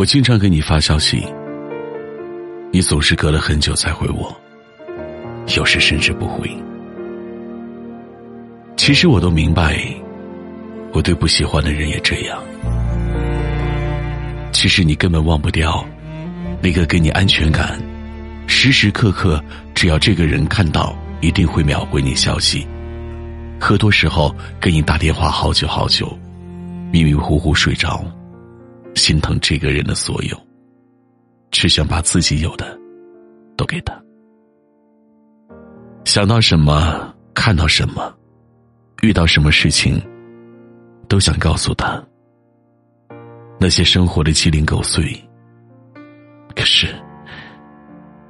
我经常给你发消息，你总是隔了很久才回我，有时甚至不回。其实我都明白，我对不喜欢的人也这样。其实你根本忘不掉那个给你安全感，时时刻刻只要这个人看到，一定会秒回你消息。喝多时候给你打电话好久好久，迷迷糊糊睡着，心疼这个人的所有，只想把自己有的都给他。想到什么，看到什么，遇到什么事情，都想告诉他。那些生活的鸡零狗碎。可是，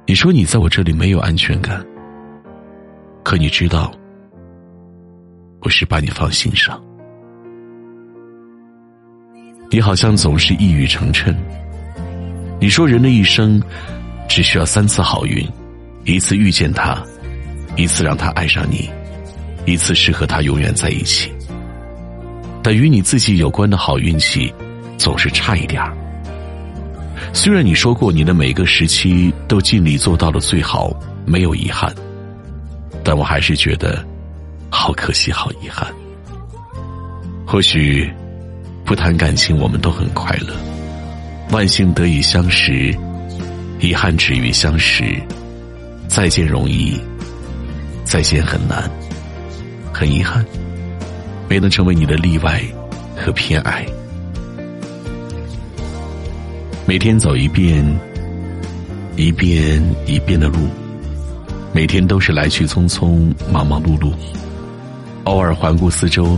你说你在我这里没有安全感，可你知道。我是把你放心上，你好像总是一语成谶。你说人的一生只需要三次好运：一次遇见他，一次让他爱上你，一次是和他永远在一起。但与你自己有关的好运气总是差一点儿。虽然你说过你的每个时期都尽力做到了最好，没有遗憾，但我还是觉得。好可惜，好遗憾。或许不谈感情，我们都很快乐。万幸得以相识，遗憾止于相识。再见容易，再见很难。很遗憾，没能成为你的例外和偏爱。每天走一遍，一遍一遍的路，每天都是来去匆匆，忙忙碌碌。偶尔环顾四周，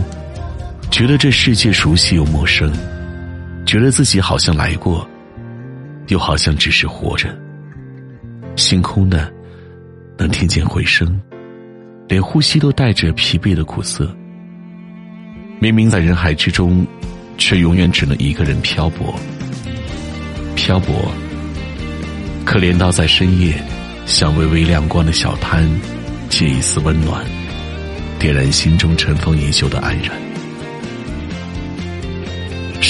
觉得这世界熟悉又陌生，觉得自己好像来过，又好像只是活着。星空的，能听见回声，连呼吸都带着疲惫的苦涩。明明在人海之中，却永远只能一个人漂泊。漂泊，可怜到在深夜，向微微亮光的小摊，借一丝温暖。点燃心中尘封已久的安然。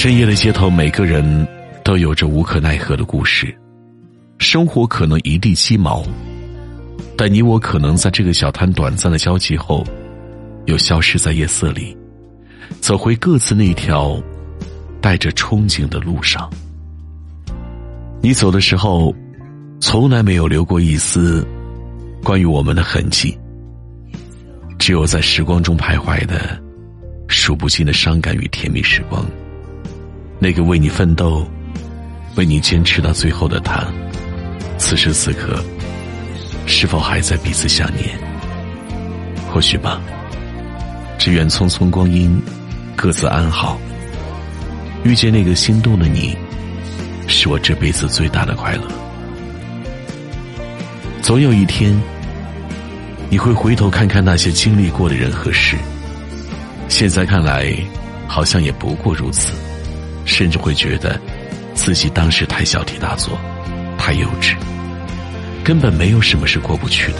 深夜的街头，每个人都有着无可奈何的故事。生活可能一地鸡毛，但你我可能在这个小摊短暂的交集后，又消失在夜色里，走回各自那条带着憧憬的路上。你走的时候，从来没有留过一丝关于我们的痕迹。只有在时光中徘徊的数不尽的伤感与甜蜜时光，那个为你奋斗、为你坚持到最后的他，此时此刻是否还在彼此想念？或许吧。只愿匆匆光阴，各自安好。遇见那个心动的你，是我这辈子最大的快乐。总有一天。你会回头看看那些经历过的人和事，现在看来，好像也不过如此，甚至会觉得自己当时太小题大做，太幼稚，根本没有什么是过不去的，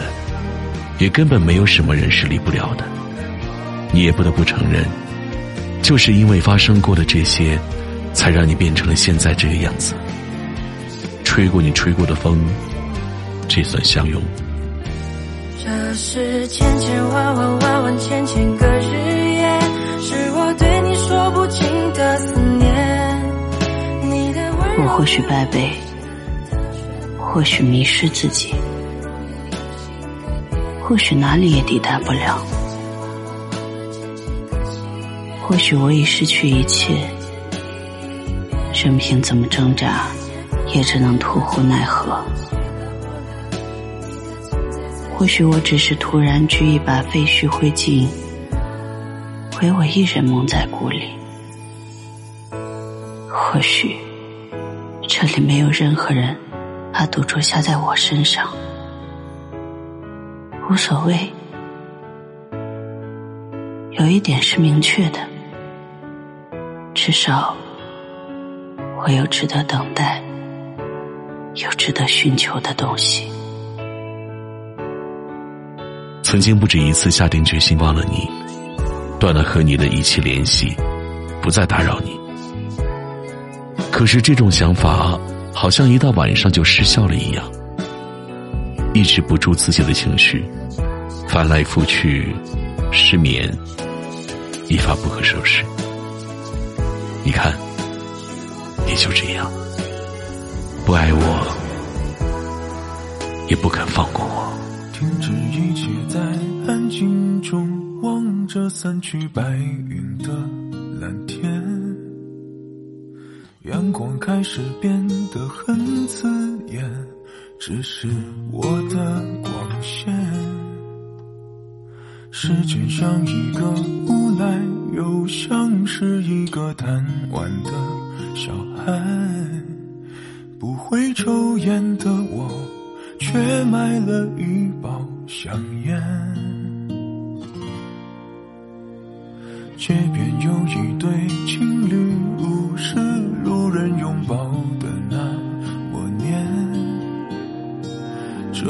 也根本没有什么人是离不了的。你也不得不承认，就是因为发生过的这些，才让你变成了现在这个样子。吹过你吹过的风，这算相拥。这是千千万万万万千千个日夜，是我对你说不尽的思念。我或许败北，或许迷失自己，或许哪里也抵达不了，或许我已失去一切，任凭怎么挣扎，也只能徒呼奈何。或许我只是突然举一把废墟灰烬，唯我一人蒙在鼓里。或许这里没有任何人把赌注下在我身上，无所谓。有一点是明确的，至少我有值得等待、有值得寻求的东西。曾经不止一次下定决心忘了你，断了和你的一切联系，不再打扰你。可是这种想法，好像一到晚上就失效了一样，抑制不住自己的情绪，翻来覆去，失眠，一发不可收拾。你看，你就这样，不爱我，也不肯放过我。停止一切，在安静中望着散去白云的蓝天。阳光开始变得很刺眼，只是我的光线。时间像一个无赖，又像是一个贪玩的小孩。不会抽烟的我，却买了一包香烟。街边有一对情侣，无视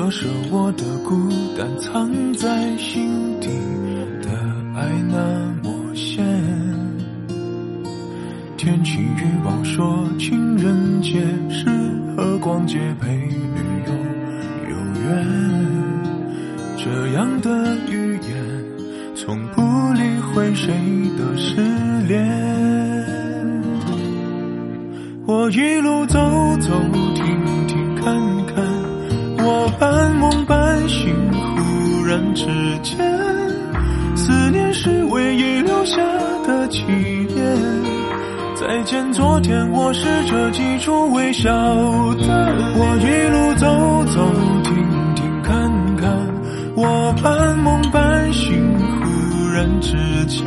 折射我的孤单，藏在心底的爱那么咸。天气预报说情人节适合逛街陪女友有缘，这样的语言从不理会谁的失恋。我一路走走停停看看，我半梦半醒，忽然之间，思念是唯一留下的纪念。再见，昨天，我试着记住微笑的我一路走走停停看看，我半梦半醒，忽然之间，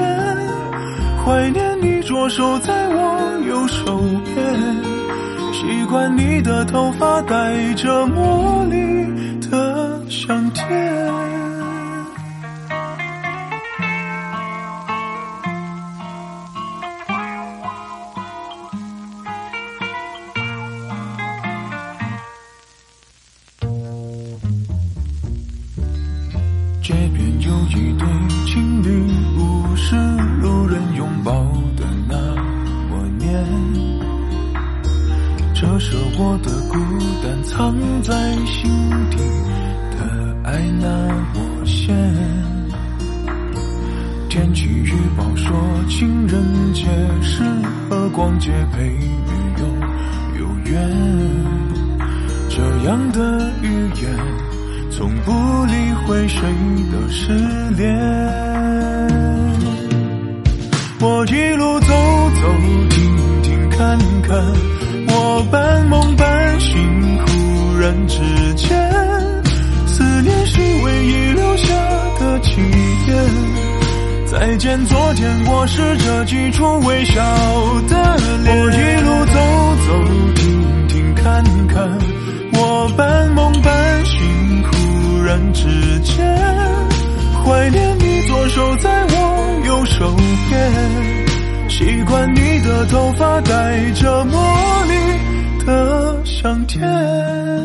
怀念你左手在我右手边，习惯你的头发带着茉莉的香甜。街边有一对情侣，无视路人拥抱的那默念，折射我的孤单，藏在心底的爱那么咸。天气预报说情人节适合逛街陪女友有缘，这样的语言。从不理会谁的失恋。我一路走走停停看看，我半梦半醒，忽然之间，思念是唯一留下的起点。再见，昨天，我试着记住微笑的脸。我一路走走停停看看，我半梦半醒。忽然之间，怀念你左手在我右手边，习惯你的头发带着茉的上天。